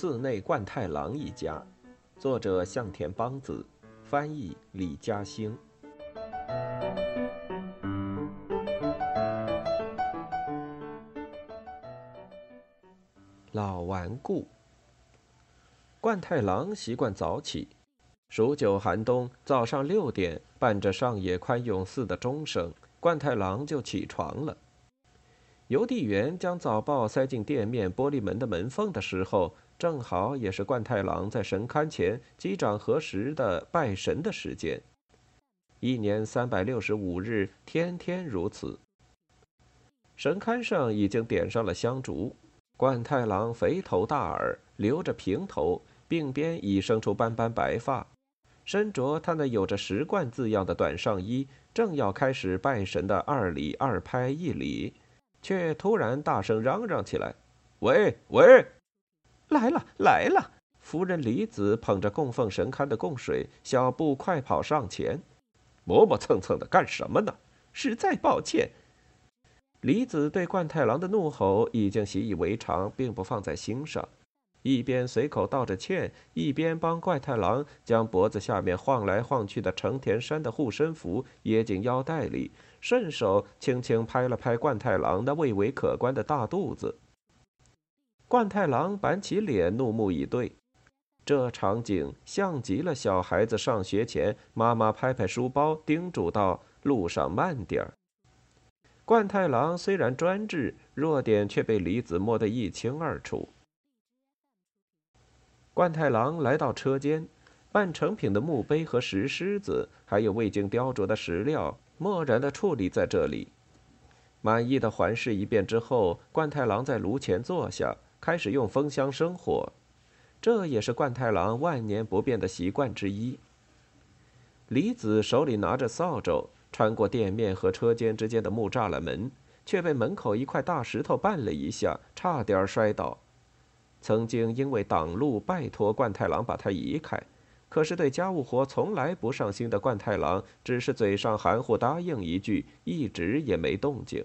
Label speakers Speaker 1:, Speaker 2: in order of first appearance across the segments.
Speaker 1: 寺内贯太郎一家，作者向田邦子，翻译李嘉兴。老顽固。贯太郎习惯早起，数九寒冬，早上六点，伴着上野宽永寺的钟声，贯太郎就起床了。邮递员将早报塞进店面玻璃门的门缝的时候，正好也是贯太郎在神龛前击掌合十的拜神的时间。一年三百六十五日，天天如此。神龛上已经点上了香烛，贯太郎肥头大耳，留着平头，鬓边已生出斑斑白发，身着他那有着石冠字样的短上衣，正要开始拜神的二礼二拍一礼。却突然大声嚷嚷起来：“喂喂，来了来了！”夫人李子捧着供奉神龛的供水，小步快跑上前，磨磨蹭蹭的干什么呢？实在抱歉。李子对冠太郎的怒吼已经习以为常，并不放在心上，一边随口道着歉，一边帮冠太郎将脖子下面晃来晃去的成田山的护身符掖进腰带里。顺手轻轻拍了拍冠太郎那蔚为可观的大肚子。冠太郎板起脸，怒目以对。这场景像极了小孩子上学前，妈妈拍拍书包，叮嘱道：“路上慢点儿。”冠太郎虽然专制，弱点却被李子摸得一清二楚。冠太郎来到车间，半成品的墓碑和石狮子，还有未经雕琢的石料。漠然的矗立在这里，满意的环视一遍之后，冠太郎在炉前坐下，开始用风箱生火。这也是冠太郎万年不变的习惯之一。李子手里拿着扫帚，穿过店面和车间之间的木栅栏门，却被门口一块大石头绊了一下，差点摔倒。曾经因为挡路，拜托冠太郎把它移开。可是对家务活从来不上心的冠太郎，只是嘴上含糊答应一句，一直也没动静。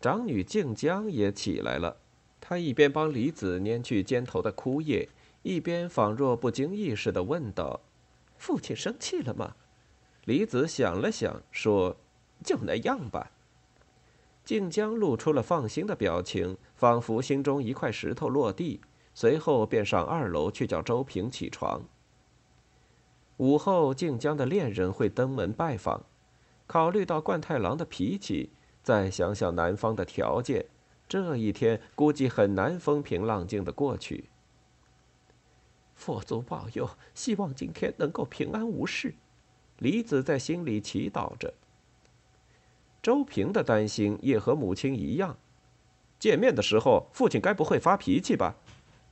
Speaker 1: 长女静江也起来了，她一边帮李子拈去肩头的枯叶，一边仿若不经意似的问道：“父亲生气了吗？”李子想了想，说：“就那样吧。”静江露出了放心的表情，仿佛心中一块石头落地。随后便上二楼去叫周平起床。午后，静江的恋人会登门拜访，考虑到冠太郎的脾气，再想想男方的条件，这一天估计很难风平浪静的过去。佛祖保佑，希望今天能够平安无事。李子在心里祈祷着。周平的担心也和母亲一样，见面的时候，父亲该不会发脾气吧？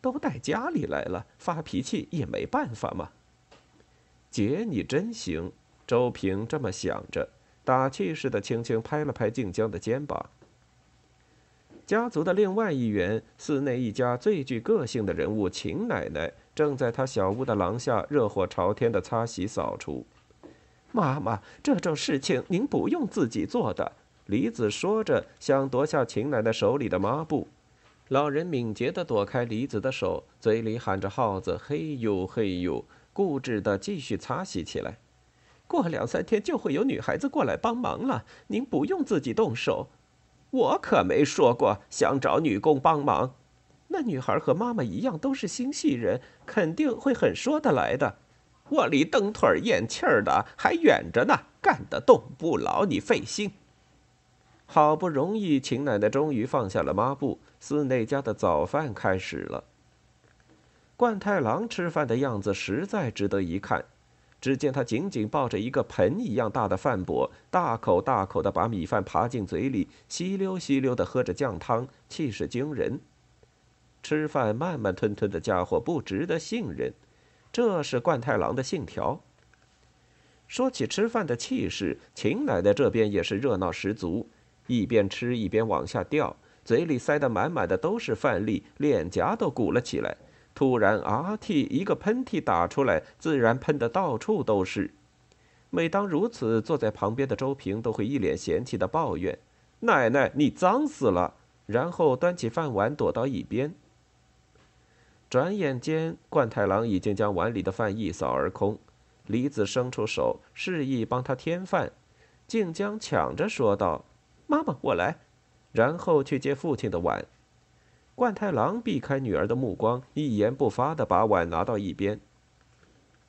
Speaker 1: 都带家里来了，发脾气也没办法嘛。姐，你真行。周平这么想着，打气似的轻轻拍了拍静江的肩膀。家族的另外一员，寺内一家最具个性的人物秦奶奶，正在她小屋的廊下热火朝天的擦洗扫除。妈妈，这种事情您不用自己做的。李子说着，想夺下秦奶奶手里的抹布。老人敏捷地躲开李子的手，嘴里喊着“耗子”，嘿呦嘿呦，固执地继续擦洗起来。过两三天就会有女孩子过来帮忙了，您不用自己动手。我可没说过想找女工帮忙。那女孩和妈妈一样，都是心细人，肯定会很说得来的。我离蹬腿儿咽气儿的还远着呢，干得动不劳你费心。好不容易，秦奶奶终于放下了抹布。寺内家的早饭开始了。冠太郎吃饭的样子实在值得一看。只见他紧紧抱着一个盆一样大的饭钵，大口大口的把米饭扒进嘴里，吸溜吸溜的喝着酱汤，气势惊人。吃饭慢慢吞吞的家伙不值得信任，这是冠太郎的信条。说起吃饭的气势，秦奶奶这边也是热闹十足，一边吃一边往下掉。嘴里塞得满满的都是饭粒，脸颊都鼓了起来。突然啊嚏，一个喷嚏打出来，自然喷得到处都是。每当如此，坐在旁边的周平都会一脸嫌弃的抱怨：“奶奶，你脏死了！”然后端起饭碗躲到一边。转眼间，冠太郎已经将碗里的饭一扫而空。李子伸出手，示意帮他添饭。静江抢着说道：“妈妈，我来。”然后去接父亲的碗。冠太郎避开女儿的目光，一言不发地把碗拿到一边。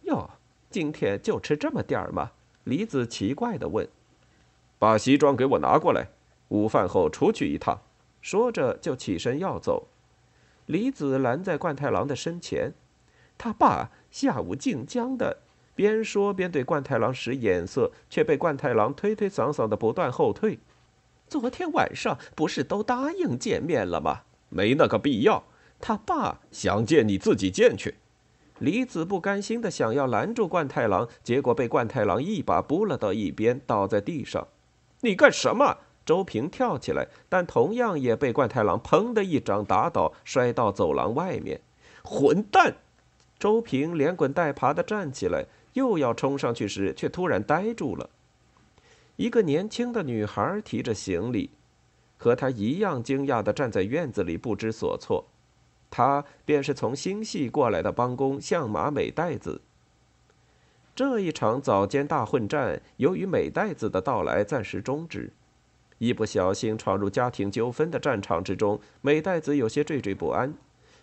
Speaker 1: 哟，今天就吃这么点儿吗？李子奇怪地问。把西装给我拿过来，午饭后出去一趟。说着就起身要走。李子拦在冠太郎的身前，他爸下午静江的，边说边对冠太郎使眼色，却被冠太郎推推搡搡的不断后退。昨天晚上不是都答应见面了吗？没那个必要。他爸想见你自己见去。李子不甘心的想要拦住冠太郎，结果被冠太郎一把拨了到一边，倒在地上。你干什么？周平跳起来，但同样也被冠太郎砰的一掌打倒，摔到走廊外面。混蛋！周平连滚带爬的站起来，又要冲上去时，却突然呆住了。一个年轻的女孩提着行李，和她一样惊讶的站在院子里，不知所措。她便是从新系过来的帮工相马美代子。这一场早间大混战，由于美代子的到来，暂时终止。一不小心闯入家庭纠纷的战场之中，美代子有些惴惴不安。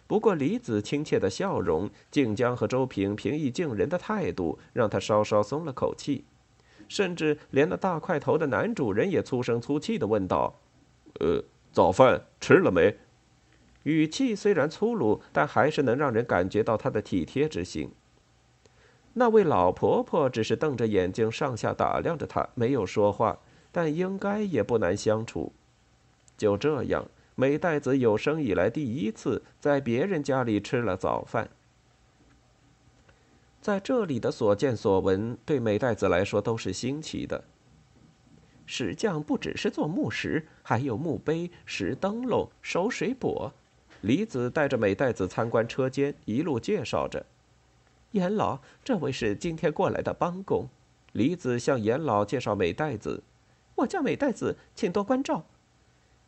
Speaker 1: 不过李子亲切的笑容、静江和周平平易近人的态度，让他稍稍松了口气。甚至连那大块头的男主人也粗声粗气的问道：“呃，早饭吃了没？”语气虽然粗鲁，但还是能让人感觉到他的体贴之心。那位老婆婆只是瞪着眼睛上下打量着他，没有说话。但应该也不难相处。就这样，美代子有生以来第一次在别人家里吃了早饭。在这里的所见所闻，对美代子来说都是新奇的。石匠不只是做木石，还有墓碑、石灯笼、收水钵。李子带着美代子参观车间，一路介绍着：“严老，这位是今天过来的帮工。”李子向严老介绍美代子。我叫美代子，请多关照。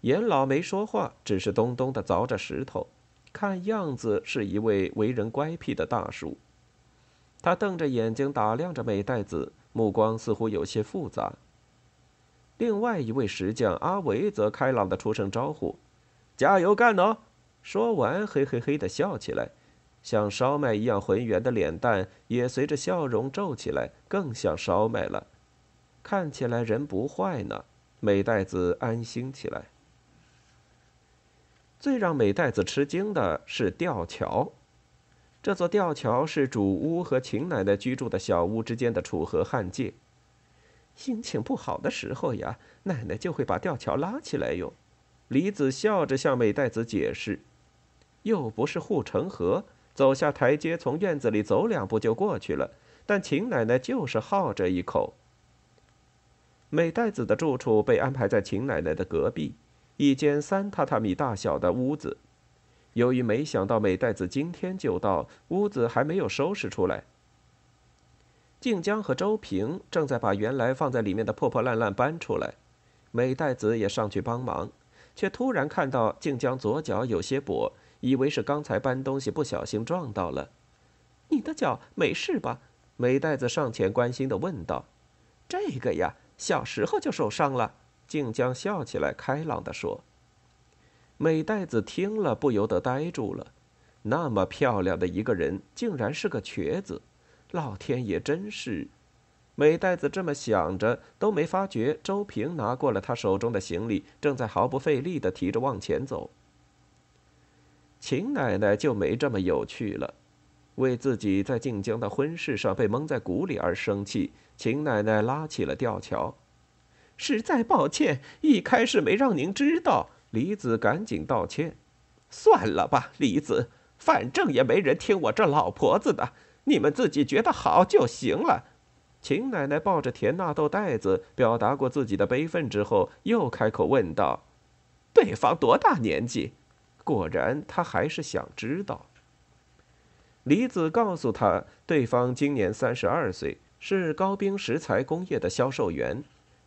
Speaker 1: 严老没说话，只是咚咚的凿着石头，看样子是一位为人乖僻的大叔。他瞪着眼睛打量着美代子，目光似乎有些复杂。另外一位石匠阿维则开朗的出声招呼：“加油干哦！”说完，嘿嘿嘿的笑起来，像烧麦一样浑圆的脸蛋也随着笑容皱起来，更像烧麦了。看起来人不坏呢，美代子安心起来。最让美代子吃惊的是吊桥，这座吊桥是主屋和秦奶奶居住的小屋之间的楚河汉界。心情不好的时候呀，奶奶就会把吊桥拉起来用。李子笑着向美代子解释：“又不是护城河，走下台阶，从院子里走两步就过去了。但秦奶奶就是好这一口。”美代子的住处被安排在秦奶奶的隔壁，一间三榻榻米大小的屋子。由于没想到美代子今天就到，屋子还没有收拾出来。静江和周平正在把原来放在里面的破破烂烂搬出来，美代子也上去帮忙，却突然看到静江左脚有些跛，以为是刚才搬东西不小心撞到了。你的脚没事吧？美代子上前关心的问道。这个呀。小时候就受伤了，静江笑起来，开朗地说。美代子听了不由得呆住了，那么漂亮的一个人，竟然是个瘸子，老天爷真是！美代子这么想着，都没发觉周平拿过了他手中的行李，正在毫不费力地提着往前走。秦奶奶就没这么有趣了。为自己在晋江的婚事上被蒙在鼓里而生气，秦奶奶拉起了吊桥。实在抱歉，一开始没让您知道。李子赶紧道歉。算了吧，李子，反正也没人听我这老婆子的，你们自己觉得好就行了。秦奶奶抱着甜纳豆袋子，表达过自己的悲愤之后，又开口问道：“对方多大年纪？”果然，她还是想知道。李子告诉他，对方今年三十二岁，是高冰石材工业的销售员。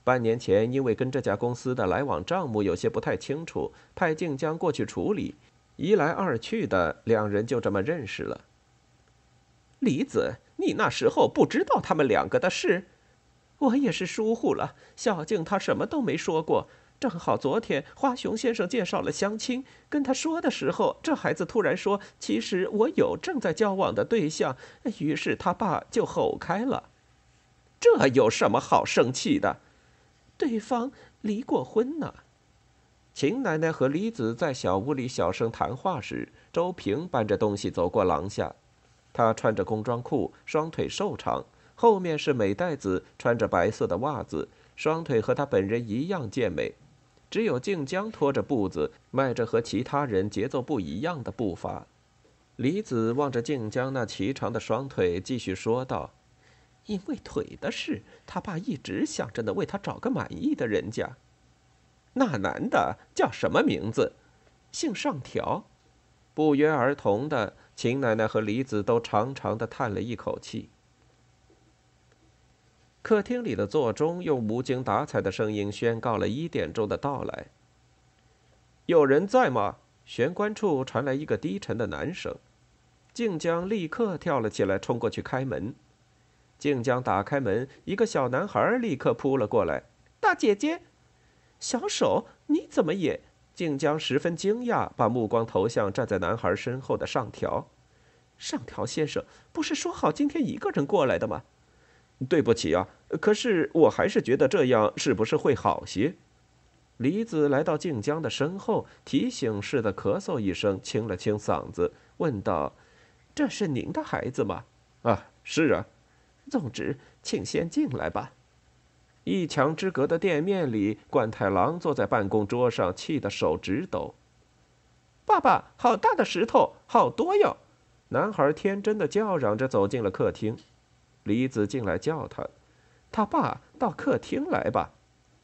Speaker 1: 半年前，因为跟这家公司的来往账目有些不太清楚，派静江过去处理，一来二去的，两人就这么认识了。
Speaker 2: 李子，你那时候不知道他们两个的事？我也是疏忽了。小静她什么都没说过。正好昨天花熊先生介绍了相亲，跟他说的时候，这孩子突然说：“其实我有正在交往的对象。”于是他爸就吼开了。这有什么好生气的？对方离过婚呢。
Speaker 1: 秦奶奶和李子在小屋里小声谈话时，周平搬着东西走过廊下。他穿着工装裤，双腿瘦长，后面是美代子穿着白色的袜子，双腿和他本人一样健美。只有静江拖着步子，迈着和其他人节奏不一样的步伐。李子望着静江那颀长的双腿，继续说道：“
Speaker 2: 因为腿的事，他爸一直想着呢，为他找个满意的人家。那男的叫什么名字？姓上条。”
Speaker 1: 不约而同的，秦奶奶和李子都长长的叹了一口气。客厅里的座钟用无精打采的声音宣告了一点钟的到来。有人在吗？玄关处传来一个低沉的男声。静江立刻跳了起来，冲过去开门。静江打开门，一个小男孩立刻扑了过来：“
Speaker 2: 大姐姐，小手，你怎么也？”
Speaker 1: 静江十分惊讶，把目光投向站在男孩身后的上条。
Speaker 2: 上条先生，不是说好今天一个人过来的吗？
Speaker 1: 对不起啊，可是我还是觉得这样是不是会好些？李子来到静江的身后，提醒似的咳嗽一声，清了清嗓子，问道：“
Speaker 2: 这是您的孩子吗？”“
Speaker 1: 啊，是啊。”“
Speaker 2: 总之，请先进来吧。”
Speaker 1: 一墙之隔的店面里，冠太郎坐在办公桌上，气得手直抖。
Speaker 2: “爸爸，好大的石头，好多哟！”
Speaker 1: 男孩天真的叫嚷着走进了客厅。李子进来叫他：“
Speaker 2: 他爸到客厅来吧。”“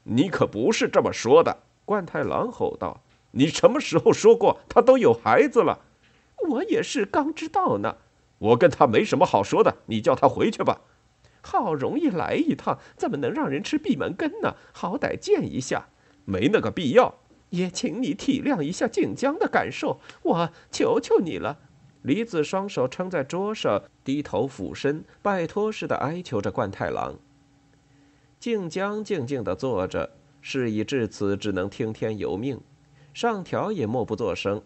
Speaker 3: 你可不是这么说的！”冠太郎吼道。“你什么时候说过他都有孩子了？”“
Speaker 2: 我也是刚知道呢。”“
Speaker 3: 我跟他没什么好说的，你叫他回去吧。”“
Speaker 2: 好容易来一趟，怎么能让人吃闭门羹呢？好歹见一下，
Speaker 3: 没那个必要。
Speaker 2: 也请你体谅一下静江的感受，我求求你了。”
Speaker 1: 李子双手撑在桌上，低头俯身，拜托似的哀求着冠太郎。静江静静地坐着，事已至此，只能听天由命。上条也默不作声。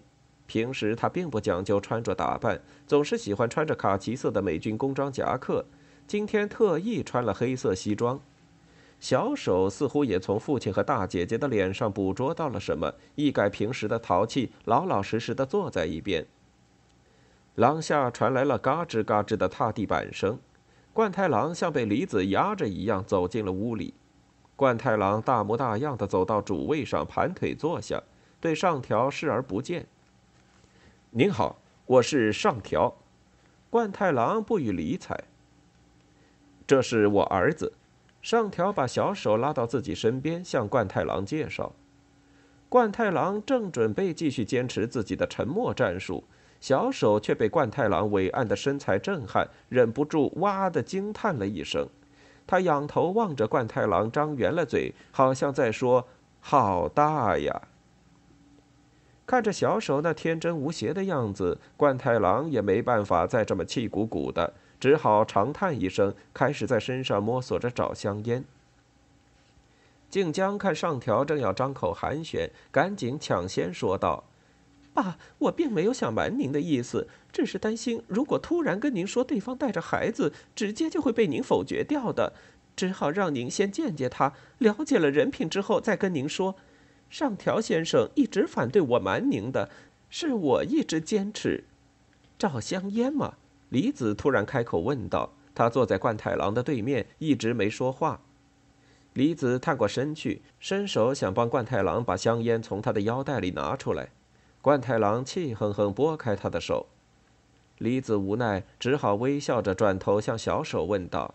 Speaker 1: 平时他并不讲究穿着打扮，总是喜欢穿着卡其色的美军工装夹克，今天特意穿了黑色西装。小手似乎也从父亲和大姐姐的脸上捕捉到了什么，一改平时的淘气，老老实实地坐在一边。廊下传来了嘎吱嘎吱的踏地板声，冠太郎像被梨子压着一样走进了屋里。冠太郎大模大样的走到主位上，盘腿坐下，对上条视而不见。
Speaker 3: 您好，我是上条。
Speaker 1: 冠太郎不予理睬。这是我儿子。上条把小手拉到自己身边，向冠太郎介绍。冠太郎正准备继续坚持自己的沉默战术。小手却被冠太郎伟岸的身材震撼，忍不住哇的惊叹了一声。他仰头望着冠太郎，张圆了嘴，好像在说：“好大呀！”看着小手那天真无邪的样子，冠太郎也没办法再这么气鼓鼓的，只好长叹一声，开始在身上摸索着找香烟。静江看上条正要张口寒暄，赶紧抢先说道。
Speaker 2: 爸，我并没有想瞒您的意思，只是担心如果突然跟您说对方带着孩子，直接就会被您否决掉的，只好让您先见见他，了解了人品之后再跟您说。上条先生一直反对我瞒您的，是我一直坚持。
Speaker 1: 照香烟吗？李子突然开口问道。他坐在冠太郎的对面，一直没说话。李子探过身去，伸手想帮冠太郎把香烟从他的腰带里拿出来。冠太郎气哼哼拨开他的手，李子无奈，只好微笑着转头向小手问道：“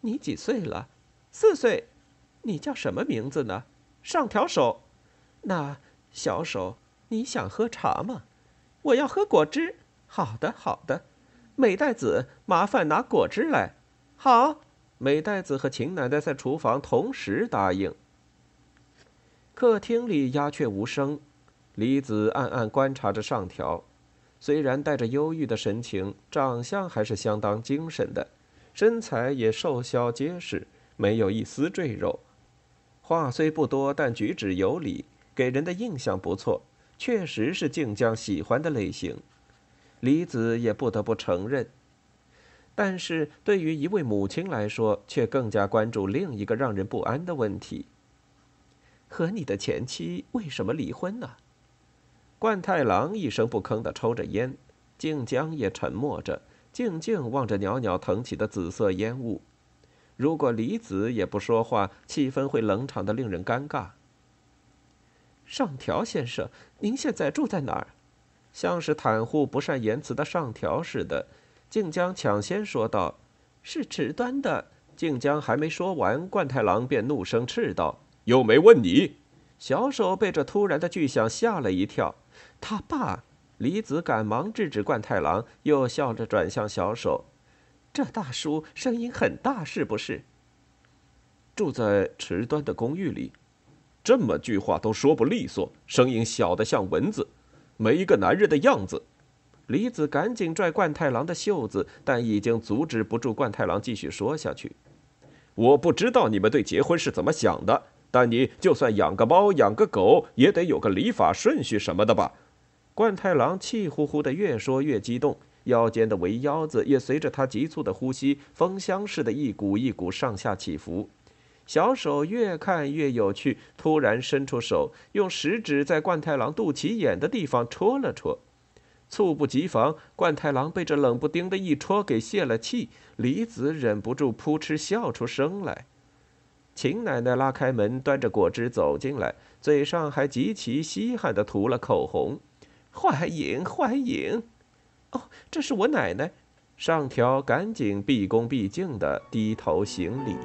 Speaker 2: 你几岁了？
Speaker 4: 四岁。
Speaker 2: 你叫什么名字呢？
Speaker 4: 上条手。
Speaker 2: 那小手，你想喝茶吗？
Speaker 4: 我要喝果汁。
Speaker 2: 好的，好的。美代子，麻烦拿果汁来。
Speaker 4: 好。
Speaker 1: 美代子和秦奶奶在厨房同时答应。客厅里鸦雀无声。李子暗暗观察着上条，虽然带着忧郁的神情，长相还是相当精神的，身材也瘦削结实，没有一丝赘肉。话虽不多，但举止有礼，给人的印象不错，确实是静江喜欢的类型。李子也不得不承认。但是对于一位母亲来说，却更加关注另一个让人不安的问题：和你的前妻为什么离婚呢？冠太郎一声不吭地抽着烟，静江也沉默着，静静望着袅袅腾起的紫色烟雾。如果李子也不说话，气氛会冷场的令人尴尬。上条先生，您现在住在哪儿？像是袒护不善言辞的上条似的，静江抢先说道：“是迟端的。”静江还没说完，冠太郎便怒声斥道：“
Speaker 3: 又没问你！”
Speaker 1: 小手被这突然的巨响吓了一跳。他爸，李子赶忙制止冠太郎，又笑着转向小手：“这大叔声音很大，是不是？
Speaker 3: 住在池端的公寓里，这么句话都说不利索，声音小的像蚊子，没一个男人的样子。”
Speaker 1: 李子赶紧拽冠太郎的袖子，但已经阻止不住冠太郎继续说下去。
Speaker 3: 我不知道你们对结婚是怎么想的。但你就算养个猫、养个狗，也得有个礼法顺序什么的吧？
Speaker 1: 冠太郎气呼呼的，越说越激动，腰间的围腰子也随着他急促的呼吸，风箱似的一股一股上下起伏。小手越看越有趣，突然伸出手，用食指在冠太郎肚脐眼的地方戳了戳。猝不及防，冠太郎被这冷不丁的一戳给泄了气，李子忍不住扑哧笑出声来。秦奶奶拉开门，端着果汁走进来，嘴上还极其稀罕地涂了口红。欢迎欢迎！哦，这是我奶奶。上条赶紧毕恭毕敬地低头行礼。